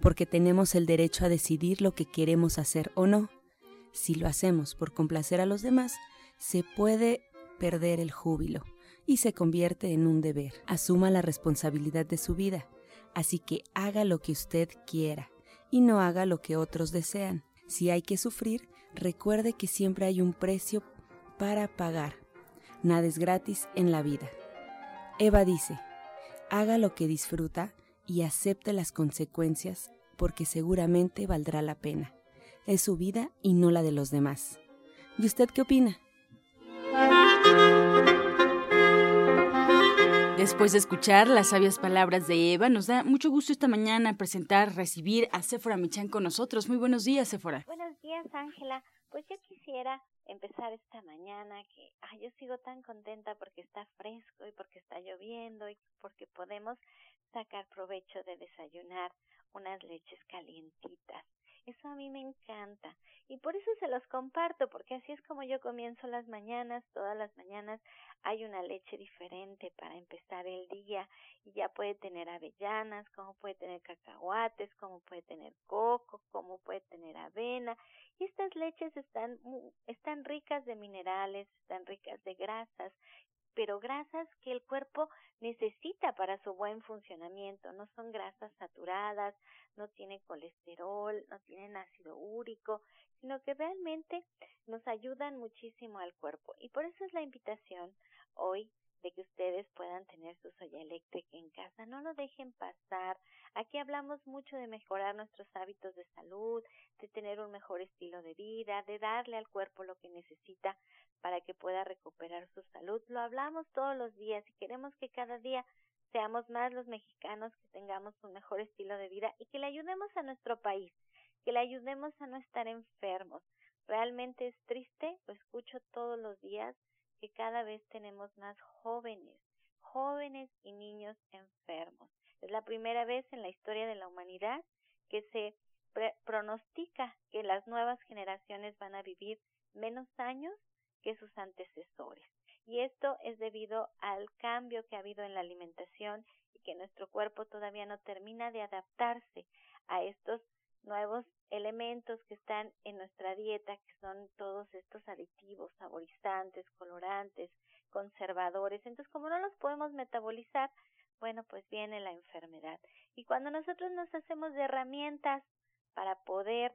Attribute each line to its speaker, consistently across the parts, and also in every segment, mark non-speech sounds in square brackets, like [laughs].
Speaker 1: porque tenemos el derecho a decidir lo que queremos hacer o no. Si lo hacemos por complacer a los demás, se puede perder el júbilo y se convierte en un deber. Asuma la responsabilidad de su vida, así que haga lo que usted quiera y no haga lo que otros desean. Si hay que sufrir, recuerde que siempre hay un precio para pagar. Nada es gratis en la vida. Eva dice, haga lo que disfruta y acepte las consecuencias porque seguramente valdrá la pena. Es su vida y no la de los demás. ¿Y usted qué opina?
Speaker 2: Después de escuchar las sabias palabras de Eva, nos da mucho gusto esta mañana presentar, recibir a Sephora Michan con nosotros. Muy buenos días, Sephora.
Speaker 3: Buenos días, Ángela. Pues yo quisiera empezar esta mañana que ay, yo sigo tan contenta porque está fresco y porque está lloviendo y porque podemos sacar provecho de desayunar unas leches calientitas. Eso a mí me encanta y por eso se los comparto porque así es como yo comienzo las mañanas, todas las mañanas hay una leche diferente para empezar el día y ya puede tener avellanas, como puede tener cacahuates, como puede tener coco, como puede tener avena y estas leches están están ricas de minerales, están ricas de grasas pero grasas que el cuerpo necesita para su buen funcionamiento. No son grasas saturadas, no tienen colesterol, no tienen ácido úrico, sino que realmente nos ayudan muchísimo al cuerpo. Y por eso es la invitación hoy de que ustedes puedan tener su soya eléctrica en casa. No lo dejen pasar. Aquí hablamos mucho de mejorar nuestros hábitos de salud, de tener un mejor estilo de vida, de darle al cuerpo lo que necesita para que pueda recuperar su salud. Lo hablamos todos los días y queremos que cada día seamos más los mexicanos que tengamos un mejor estilo de vida y que le ayudemos a nuestro país, que le ayudemos a no estar enfermos. Realmente es triste, lo escucho todos los días, que cada vez tenemos más jóvenes, jóvenes y niños enfermos. Es la primera vez en la historia de la humanidad que se pronostica que las nuevas generaciones van a vivir menos años que sus antecesores. Y esto es debido al cambio que ha habido en la alimentación y que nuestro cuerpo todavía no termina de adaptarse a estos nuevos elementos que están en nuestra dieta, que son todos estos aditivos, saborizantes, colorantes, conservadores. Entonces, como no los podemos metabolizar, bueno, pues viene la enfermedad. Y cuando nosotros nos hacemos de herramientas para poder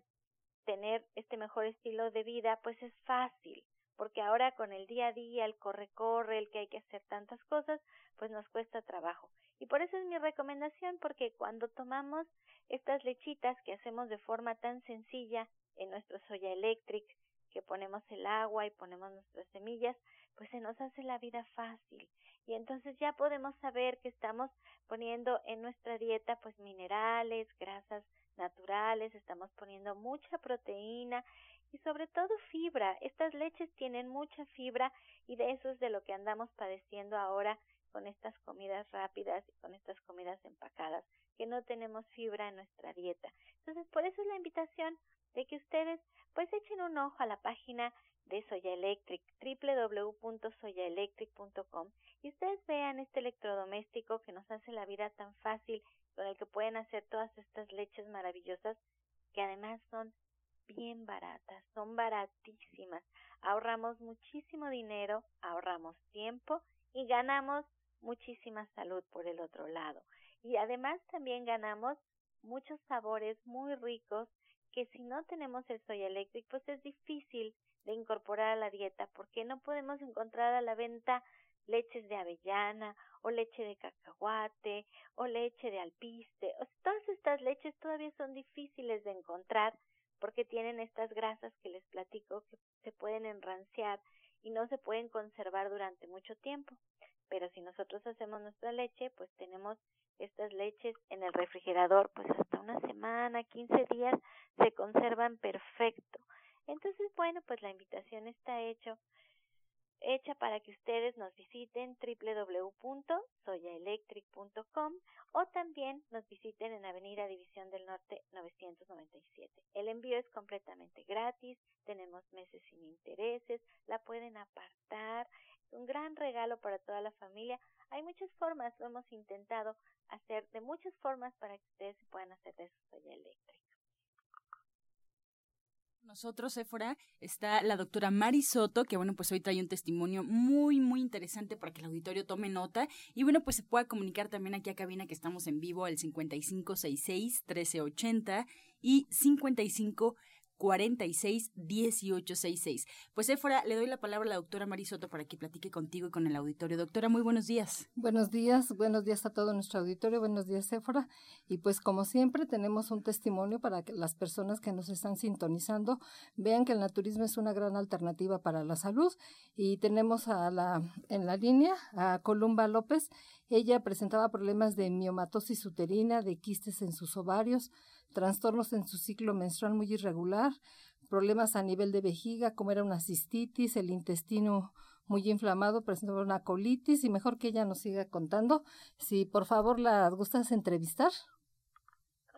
Speaker 3: tener este mejor estilo de vida, pues es fácil porque ahora con el día a día, el corre-corre, el que hay que hacer tantas cosas, pues nos cuesta trabajo. Y por eso es mi recomendación, porque cuando tomamos estas lechitas que hacemos de forma tan sencilla en nuestro soya electric, que ponemos el agua y ponemos nuestras semillas, pues se nos hace la vida fácil. Y entonces ya podemos saber que estamos poniendo en nuestra dieta pues minerales, grasas naturales, estamos poniendo mucha proteína y sobre todo fibra. Estas leches tienen mucha fibra y de eso es de lo que andamos padeciendo ahora con estas comidas rápidas y con estas comidas empacadas, que no tenemos fibra en nuestra dieta. Entonces, por eso es la invitación de que ustedes pues echen un ojo a la página de Soya Electric, www.soyaelectric.com y ustedes vean este electrodoméstico que nos hace la vida tan fácil, con el que pueden hacer todas estas leches maravillosas que además son bien baratas, son baratísimas. Ahorramos muchísimo dinero, ahorramos tiempo y ganamos muchísima salud por el otro lado. Y además también ganamos muchos sabores muy ricos que si no tenemos el soya electric, pues es difícil de incorporar a la dieta porque no podemos encontrar a la venta leches de avellana o leche de cacahuate o leche de alpiste. O todas estas leches todavía son difíciles de encontrar porque tienen estas grasas que les platico que se pueden enranciar y no se pueden conservar durante mucho tiempo. Pero si nosotros hacemos nuestra leche, pues tenemos estas leches en el refrigerador, pues hasta una semana, 15 días, se conservan perfecto. Entonces, bueno, pues la invitación está hecho hecha para que ustedes nos visiten www.soyaelectric.com o también nos visiten en Avenida División del Norte 997. El envío es completamente gratis, tenemos meses sin intereses, la pueden apartar, es un gran regalo para toda la familia. Hay muchas formas, lo hemos intentado hacer de muchas formas para que ustedes puedan hacer de su soya eléctrica.
Speaker 2: Nosotros, Sephora, está la doctora Mari Soto, que bueno, pues hoy trae un testimonio muy, muy interesante para que el auditorio tome nota. Y bueno, pues se pueda comunicar también aquí a cabina que estamos en vivo al 5566-1380 y 55 46 1866. Pues Éfora, le doy la palabra a la doctora Marisoto para que platique contigo y con el auditorio. Doctora, muy buenos días.
Speaker 4: Buenos días, buenos días a todo nuestro auditorio, buenos días Éfora. Y pues como siempre tenemos un testimonio para que las personas que nos están sintonizando vean que el naturismo es una gran alternativa para la salud. Y tenemos a la, en la línea a Columba López. Ella presentaba problemas de miomatosis uterina, de quistes en sus ovarios, trastornos en su ciclo menstrual muy irregular, problemas a nivel de vejiga, como era una cistitis, el intestino muy inflamado, presentó una colitis y mejor que ella nos siga contando. Si por favor la gustas entrevistar.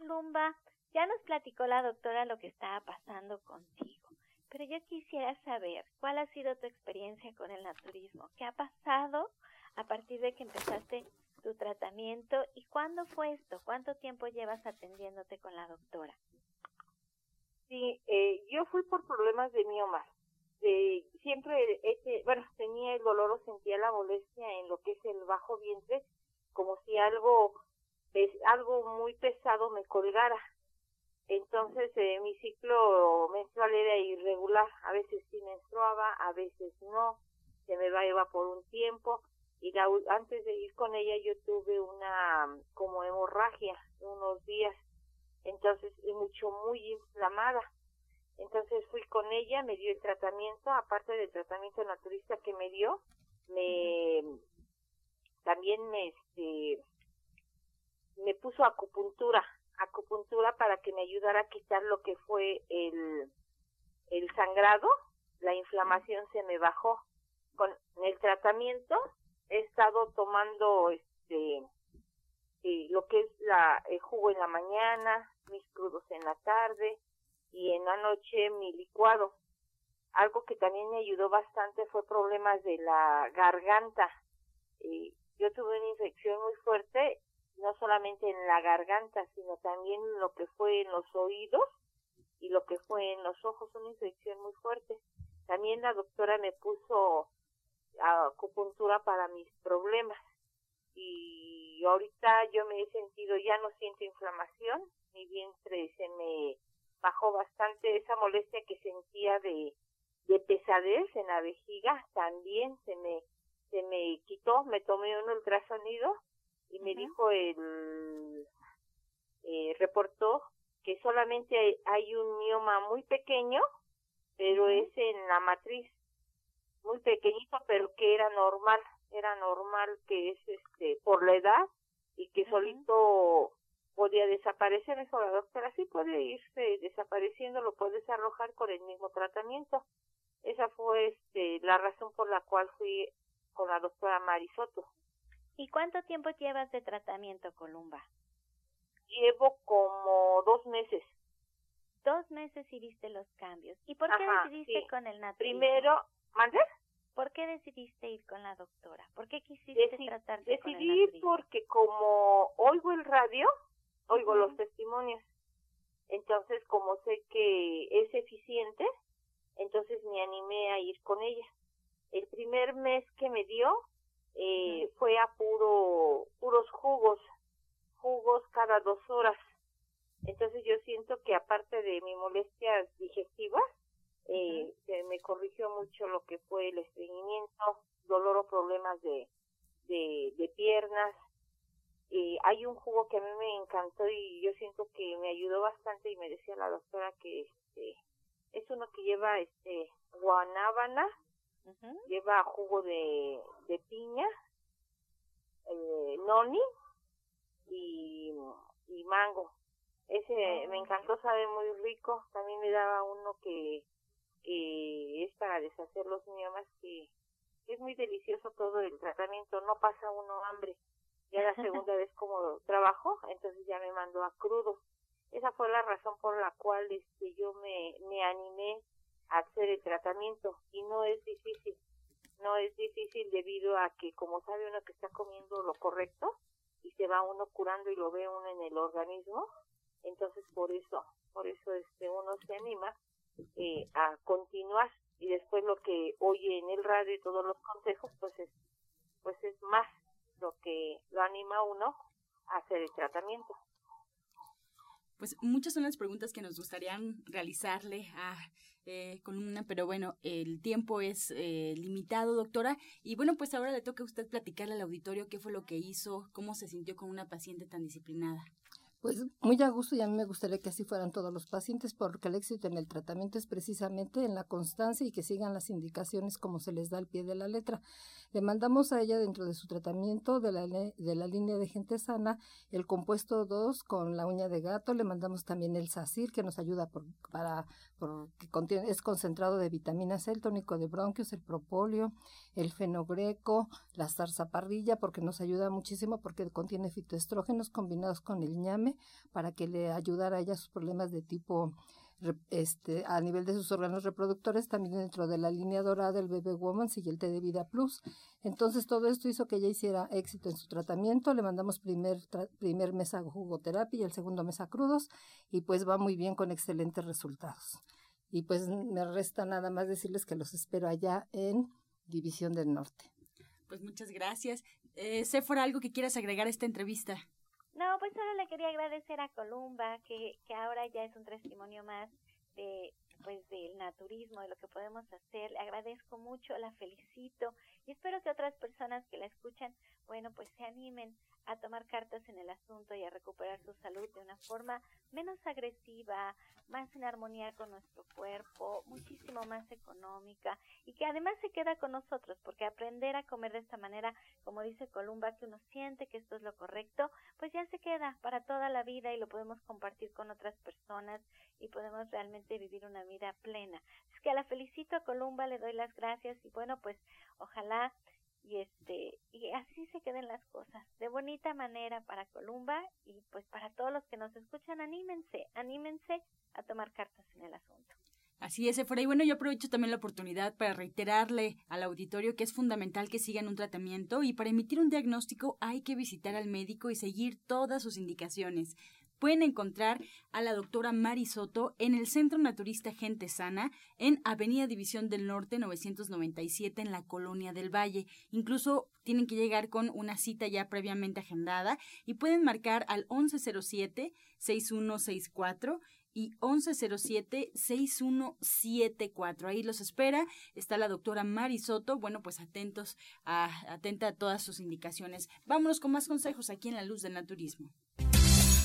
Speaker 3: Lumba, ya nos platicó la doctora lo que estaba pasando contigo, pero yo quisiera saber cuál ha sido tu experiencia con el naturismo, qué ha pasado a partir de que empezaste tu tratamiento y cuándo fue esto, cuánto tiempo llevas atendiéndote con la doctora.
Speaker 5: Sí, eh, yo fui por problemas de mioma. De, siempre, este, bueno, tenía el dolor o sentía la molestia en lo que es el bajo vientre, como si algo, es, algo muy pesado me colgara. Entonces eh, mi ciclo menstrual era irregular, a veces sí menstruaba, a veces no, se me va por un tiempo y antes de ir con ella yo tuve una como hemorragia unos días entonces mucho muy inflamada. Entonces fui con ella me dio el tratamiento aparte del tratamiento naturista que me dio me también me este me puso acupuntura acupuntura para que me ayudara a quitar lo que fue el el sangrado la inflamación se me bajó. Con el tratamiento he estado tomando este eh, lo que es la el jugo en la mañana, mis crudos en la tarde y en la noche mi licuado. Algo que también me ayudó bastante fue problemas de la garganta. Eh, yo tuve una infección muy fuerte, no solamente en la garganta, sino también lo que fue en los oídos y lo que fue en los ojos, una infección muy fuerte. También la doctora me puso acupuntura para mis problemas. Y ahorita yo me he sentido, ya no siento inflamación, mi vientre se me bajó bastante esa molestia que sentía de, de pesadez en la vejiga, también se me, se me quitó, me tomé un ultrasonido y me dijo el, eh, reportó que solamente hay, un mioma muy pequeño, pero es en la matriz muy pequeñito, pero que era normal, era normal que es este por la edad y que solito podía desaparecer. Eso la doctora sí puede irse desapareciendo, lo puedes arrojar con el mismo tratamiento. Esa fue este, la razón por la cual fui con la doctora Marisoto.
Speaker 3: ¿Y cuánto tiempo llevas de tratamiento, Columba?
Speaker 5: Llevo como dos meses.
Speaker 3: Dos meses y viste los cambios. ¿Y por qué decidiste con el naturismo?
Speaker 5: Primero, ¿Mande?
Speaker 3: ¿Por qué decidiste ir con la doctora? ¿Por qué quisiste tratar tratarte
Speaker 5: Decidí porque como oigo el radio, oigo los testimonios. Entonces, como sé que es eficiente, entonces me animé a ir con ella. El primer mes que me dio eh, fue a puro puros jugos, jugos cada dos horas. Entonces yo siento que aparte de mi molestias digestivas, eh, se me corrigió mucho lo que fue el estreñimiento, dolor o problemas de, de, de piernas. Eh, hay un jugo que a mí me encantó y yo siento que me ayudó bastante y me decía la doctora que este es uno que lleva este guanábana, lleva jugo de, de piña, eh, noni y, y mango. Ese me encantó, sabe muy rico. También me daba uno que, que es para deshacer los miomas, que es muy delicioso todo el tratamiento. No pasa uno hambre. Ya la [laughs] segunda vez como trabajo, entonces ya me mandó a crudo. Esa fue la razón por la cual este, yo me, me animé a hacer el tratamiento y no es difícil. No es difícil debido a que como sabe uno que está comiendo lo correcto y se va uno curando y lo ve uno en el organismo, entonces por eso, por eso este uno se anima eh, a continuar y después lo que oye en el radio y todos los consejos pues es pues es más lo que lo anima a uno a hacer el tratamiento.
Speaker 2: Pues muchas son las preguntas que nos gustaría realizarle a eh, Columna, pero bueno, el tiempo es eh, limitado, doctora. Y bueno, pues ahora le toca a usted platicarle al auditorio qué fue lo que hizo, cómo se sintió con una paciente tan disciplinada.
Speaker 4: Pues muy a gusto y a mí me gustaría que así fueran todos los pacientes porque el éxito en el tratamiento es precisamente en la constancia y que sigan las indicaciones como se les da al pie de la letra. Le mandamos a ella dentro de su tratamiento de la, de la línea de gente sana el compuesto 2 con la uña de gato, le mandamos también el SACIR que nos ayuda por, para porque contiene, es concentrado de vitamina C, el tónico de bronquios, el propóleo, el fenogreco, la zarzaparrilla, porque nos ayuda muchísimo porque contiene fitoestrógenos combinados con el ñame para que le ayudara a ella sus problemas de tipo este, a nivel de sus órganos reproductores, también dentro de la línea dorada el Bebé Woman y el té de Vida Plus. Entonces todo esto hizo que ella hiciera éxito en su tratamiento. Le mandamos primer, primer mes a jugoterapia y el segundo mes a crudos y pues va muy bien con excelentes resultados. Y pues me resta nada más decirles que los espero allá en División del Norte.
Speaker 2: Pues muchas gracias. Eh, fuera algo que quieras agregar a esta entrevista.
Speaker 3: No, pues solo le quería agradecer a Columba, que, que ahora ya es un testimonio más de pues del naturismo, de lo que podemos hacer. Le agradezco mucho, la felicito y espero que otras personas que la escuchan, bueno, pues se animen a tomar cartas en el asunto y a recuperar su salud de una forma menos agresiva, más en armonía con nuestro cuerpo, muchísimo más económica y que además se queda con nosotros, porque aprender a comer de esta manera, como dice Columba, que uno siente que esto es lo correcto, pues ya se queda para toda la vida y lo podemos compartir con otras personas y podemos realmente vivir una vida plena. Es que a la felicito a Columba, le doy las gracias y bueno, pues ojalá y este y así se queden las cosas de bonita manera para Columba y pues para todos los que nos escuchan anímense anímense a tomar cartas en el asunto
Speaker 2: Así es, Efra. Y bueno, yo aprovecho también la oportunidad para reiterarle al auditorio que es fundamental que sigan un tratamiento y para emitir un diagnóstico hay que visitar al médico y seguir todas sus indicaciones pueden encontrar a la doctora Mari Soto en el Centro Naturista Gente Sana en Avenida División del Norte 997 en la Colonia del Valle. Incluso tienen que llegar con una cita ya previamente agendada y pueden marcar al 1107-6164 y 1107-6174. Ahí los espera. Está la doctora Mari Soto. Bueno, pues atentos a, atenta a todas sus indicaciones. Vámonos con más consejos aquí en la luz del naturismo.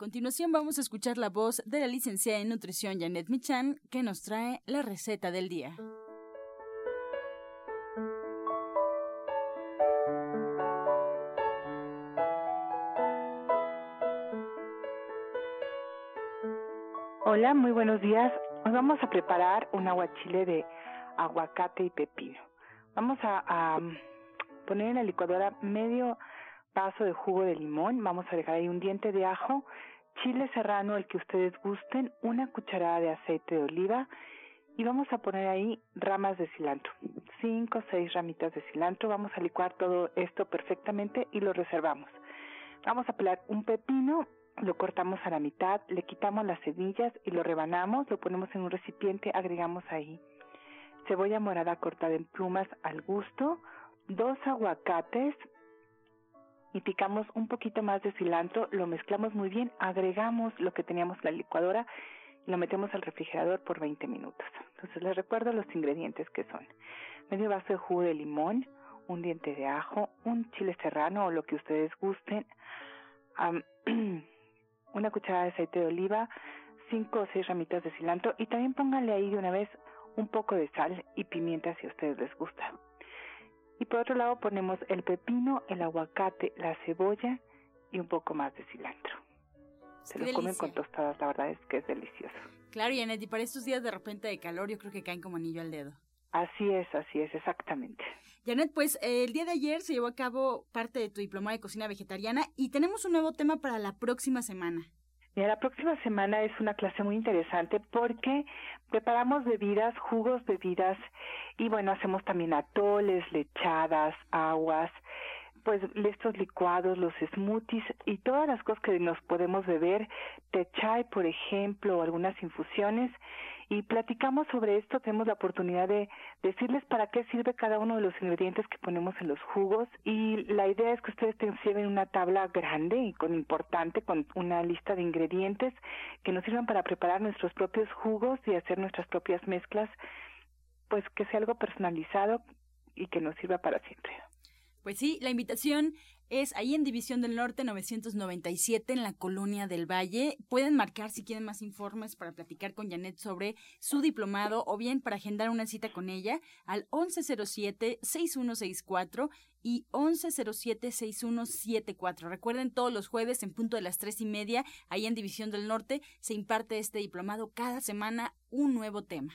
Speaker 2: A continuación vamos a escuchar la voz de la licenciada en nutrición Janet Michan que nos trae la receta del día.
Speaker 6: Hola, muy buenos días. Hoy vamos a preparar un aguachile de aguacate y pepino. Vamos a, a poner en la licuadora medio vaso de jugo de limón, vamos a dejar ahí un diente de ajo, chile serrano, el que ustedes gusten, una cucharada de aceite de oliva y vamos a poner ahí ramas de cilantro, cinco o seis ramitas de cilantro. Vamos a licuar todo esto perfectamente y lo reservamos. Vamos a pelar un pepino, lo cortamos a la mitad, le quitamos las semillas y lo rebanamos, lo ponemos en un recipiente, agregamos ahí cebolla morada cortada en plumas al gusto, dos aguacates y picamos un poquito más de cilantro, lo mezclamos muy bien, agregamos lo que teníamos en la licuadora y lo metemos al refrigerador por 20 minutos. Entonces les recuerdo los ingredientes que son medio vaso de jugo de limón, un diente de ajo, un chile serrano o lo que ustedes gusten, [clears throat] una cucharada de aceite de oliva, cinco o seis ramitas de cilantro y también pónganle ahí de una vez un poco de sal y pimienta si a ustedes les gusta. Y por otro lado ponemos el pepino, el aguacate, la cebolla y un poco más de cilantro. Se lo comen con tostadas, la verdad es que es delicioso.
Speaker 2: Claro, y y para estos días de repente de calor yo creo que caen como anillo al dedo.
Speaker 6: Así es, así es, exactamente.
Speaker 2: Janet, pues el día de ayer se llevó a cabo parte de tu diploma de cocina vegetariana y tenemos un nuevo tema para la próxima semana.
Speaker 6: Mira, la próxima semana es una clase muy interesante porque preparamos bebidas, jugos, bebidas y bueno, hacemos también atoles, lechadas, aguas, pues estos licuados, los smoothies y todas las cosas que nos podemos beber, té chai, por ejemplo, o algunas infusiones y platicamos sobre esto, tenemos la oportunidad de decirles para qué sirve cada uno de los ingredientes que ponemos en los jugos y la idea es que ustedes te lleven una tabla grande y con importante, con una lista de ingredientes que nos sirvan para preparar nuestros propios jugos y hacer nuestras propias mezclas, pues que sea algo personalizado y que nos sirva para siempre.
Speaker 2: Pues sí, la invitación es ahí en División del Norte 997 en la Colonia del Valle. Pueden marcar si quieren más informes para platicar con Janet sobre su diplomado o bien para agendar una cita con ella al 1107-6164 y 1107-6174. Recuerden, todos los jueves en punto de las tres y media, ahí en División del Norte, se imparte este diplomado cada semana un nuevo tema.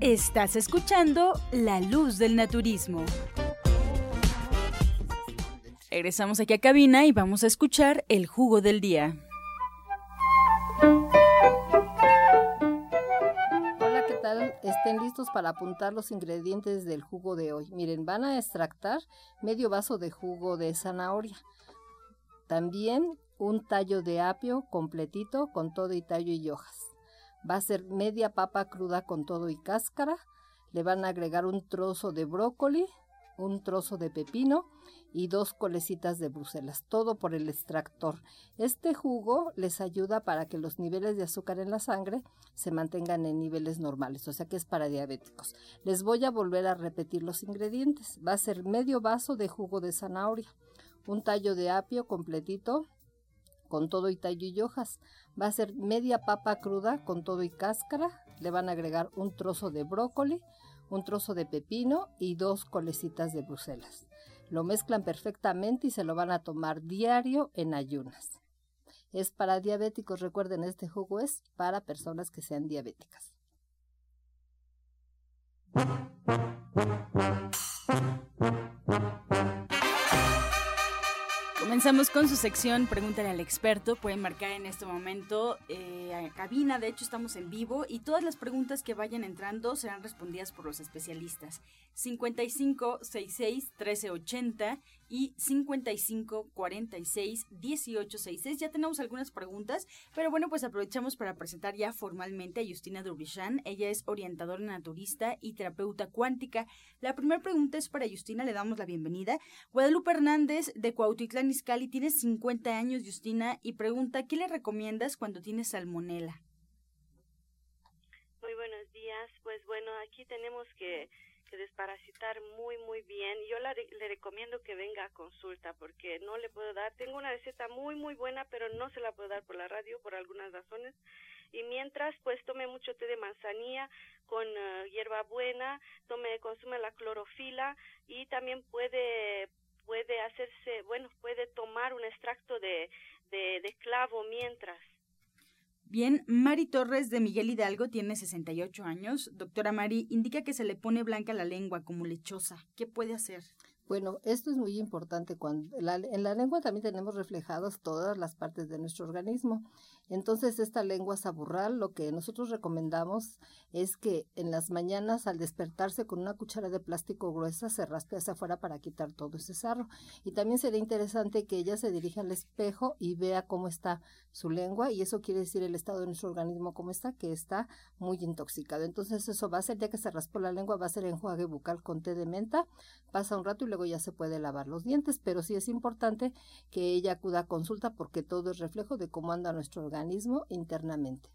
Speaker 7: Estás escuchando La Luz del Naturismo.
Speaker 2: Regresamos aquí a cabina y vamos a escuchar el jugo del día.
Speaker 4: Hola, ¿qué tal? Estén listos para apuntar los ingredientes del jugo de hoy. Miren, van a extractar medio vaso de jugo de zanahoria. También un tallo de apio completito con todo y tallo y hojas Va a ser media papa cruda con todo y cáscara. Le van a agregar un trozo de brócoli, un trozo de pepino y dos colecitas de Bruselas, todo por el extractor. Este jugo les ayuda para que los niveles de azúcar en la sangre se mantengan en niveles normales, o sea que es para diabéticos. Les voy a volver a repetir los ingredientes. Va a ser medio vaso de jugo de zanahoria, un tallo de apio completito, con todo y tallo y hojas. Va a ser media papa cruda con todo y cáscara. Le van a agregar un trozo de brócoli, un trozo de pepino y dos colecitas de Bruselas. Lo mezclan perfectamente y se lo van a tomar diario en ayunas. Es para diabéticos, recuerden, este jugo es para personas que sean diabéticas.
Speaker 2: Comenzamos con su sección Pregúntale al experto. Pueden marcar en este momento eh, a cabina. De hecho, estamos en vivo y todas las preguntas que vayan entrando serán respondidas por los especialistas. 55 66 1380 y 55 46 18 66. Ya tenemos algunas preguntas, pero bueno, pues aprovechamos para presentar ya formalmente a Justina Durbichan. Ella es orientadora naturista y terapeuta cuántica. La primera pregunta es para Justina, le damos la bienvenida. Guadalupe Hernández de Cuautitlán Izcalli tiene 50 años, Justina, y pregunta, ¿qué le recomiendas cuando tiene salmonela?
Speaker 8: días. Pues bueno, aquí tenemos que, desparasitar muy, muy bien. Yo le recomiendo que venga a consulta porque no le puedo dar. Tengo una receta muy, muy buena, pero no se la puedo dar por la radio por algunas razones. Y mientras, pues tome mucho té de manzanilla con uh, hierba buena, tome, consume la clorofila y también puede puede hacerse, bueno, puede tomar un extracto de, de, de clavo mientras.
Speaker 2: Bien, Mari Torres de Miguel Hidalgo tiene 68 años. Doctora Mari, indica que se le pone blanca la lengua como lechosa. ¿Qué puede hacer?
Speaker 4: Bueno, esto es muy importante. Cuando en la lengua también tenemos reflejadas todas las partes de nuestro organismo. Entonces, esta lengua saburral, lo que nosotros recomendamos es que en las mañanas al despertarse con una cuchara de plástico gruesa se raspe hacia afuera para quitar todo ese sarro. Y también sería interesante que ella se dirija al espejo y vea cómo está su lengua y eso quiere decir el estado de nuestro organismo cómo está, que está muy intoxicado. Entonces, eso va a ser, ya que se raspó la lengua, va a ser enjuague bucal con té de menta, pasa un rato y luego ya se puede lavar los dientes, pero sí es importante que ella acuda a consulta porque todo es reflejo de cómo anda nuestro organismo internamente.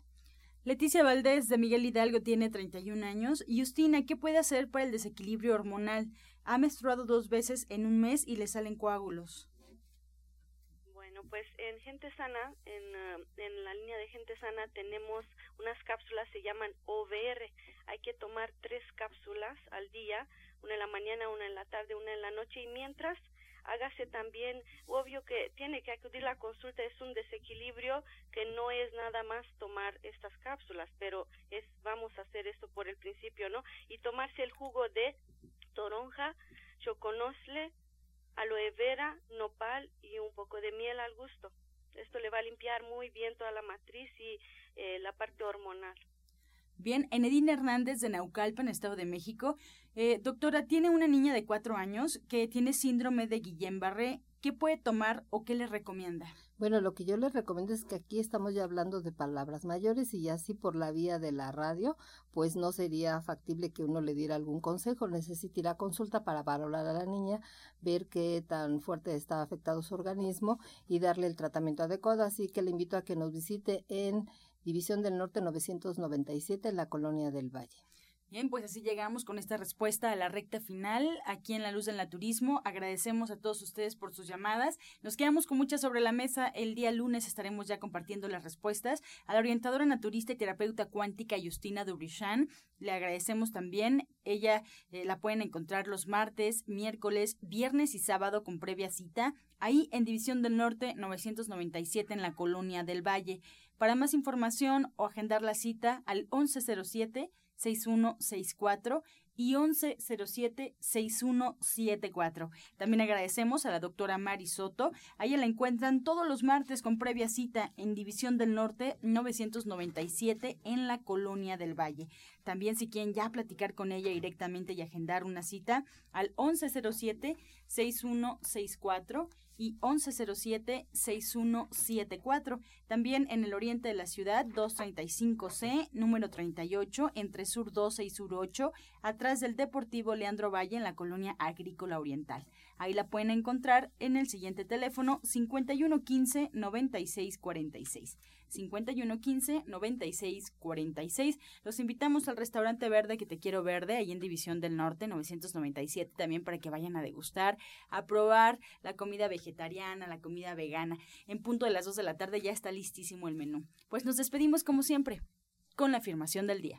Speaker 2: Leticia Valdés de Miguel Hidalgo tiene 31 años. Justina, ¿qué puede hacer para el desequilibrio hormonal? Ha menstruado dos veces en un mes y le salen coágulos.
Speaker 8: Pues en Gente Sana, en, ah, en la línea de Gente Sana tenemos unas cápsulas, se llaman OVR. Hay que tomar tres cápsulas al día, una en la mañana, una en la tarde, una en la noche. Y mientras hágase también, obvio que tiene que acudir la consulta, es un desequilibrio que no es nada más tomar estas cápsulas, pero es, vamos a hacer esto por el principio, ¿no? Y tomarse el jugo de toronja, choconosle, aloe vera, nopal y un poco de miel al gusto. Esto le va a limpiar muy bien toda la matriz y eh, la parte hormonal.
Speaker 2: Bien, Enedina Hernández de Naucalpan, Estado de México. Eh, doctora, tiene una niña de cuatro años que tiene síndrome de Guillain-Barré. ¿Qué puede tomar o qué le recomienda?
Speaker 4: Bueno, lo que yo le recomiendo es que aquí estamos ya hablando de palabras mayores y así por la vía de la radio, pues no sería factible que uno le diera algún consejo. Necesita ir a consulta para valorar a la niña, ver qué tan fuerte está afectado su organismo y darle el tratamiento adecuado. Así que le invito a que nos visite en División del Norte 997 en la Colonia del Valle.
Speaker 2: Bien, pues así llegamos con esta respuesta a la recta final aquí en La Luz del Naturismo. Agradecemos a todos ustedes por sus llamadas. Nos quedamos con muchas sobre la mesa. El día lunes estaremos ya compartiendo las respuestas. A la orientadora naturista y terapeuta cuántica Justina Dubrichan le agradecemos también. Ella eh, la pueden encontrar los martes, miércoles, viernes y sábado con previa cita ahí en División del Norte 997 en la Colonia del Valle. Para más información o agendar la cita al 1107 6164 y 1107-6174. También agradecemos a la doctora Mari Soto. A la encuentran todos los martes con previa cita en División del Norte 997 en la Colonia del Valle. También si quieren ya platicar con ella directamente y agendar una cita al 1107-6164 y 1107-6174. También en el oriente de la ciudad, 235C, número 38, entre Sur 12 y Sur 8, atrás del Deportivo Leandro Valle en la colonia agrícola oriental. Ahí la pueden encontrar en el siguiente teléfono 5115-9646. 5115-9646. Los invitamos al restaurante verde que te quiero verde, ahí en División del Norte 997, también para que vayan a degustar, a probar la comida vegetariana, la comida vegana. En punto de las 2 de la tarde ya está listísimo el menú. Pues nos despedimos como siempre, con la afirmación del día.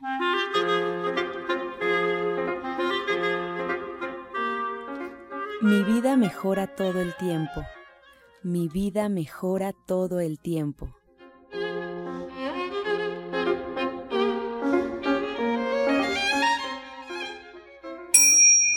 Speaker 1: Mi vida mejora todo el tiempo. Mi vida mejora todo el tiempo.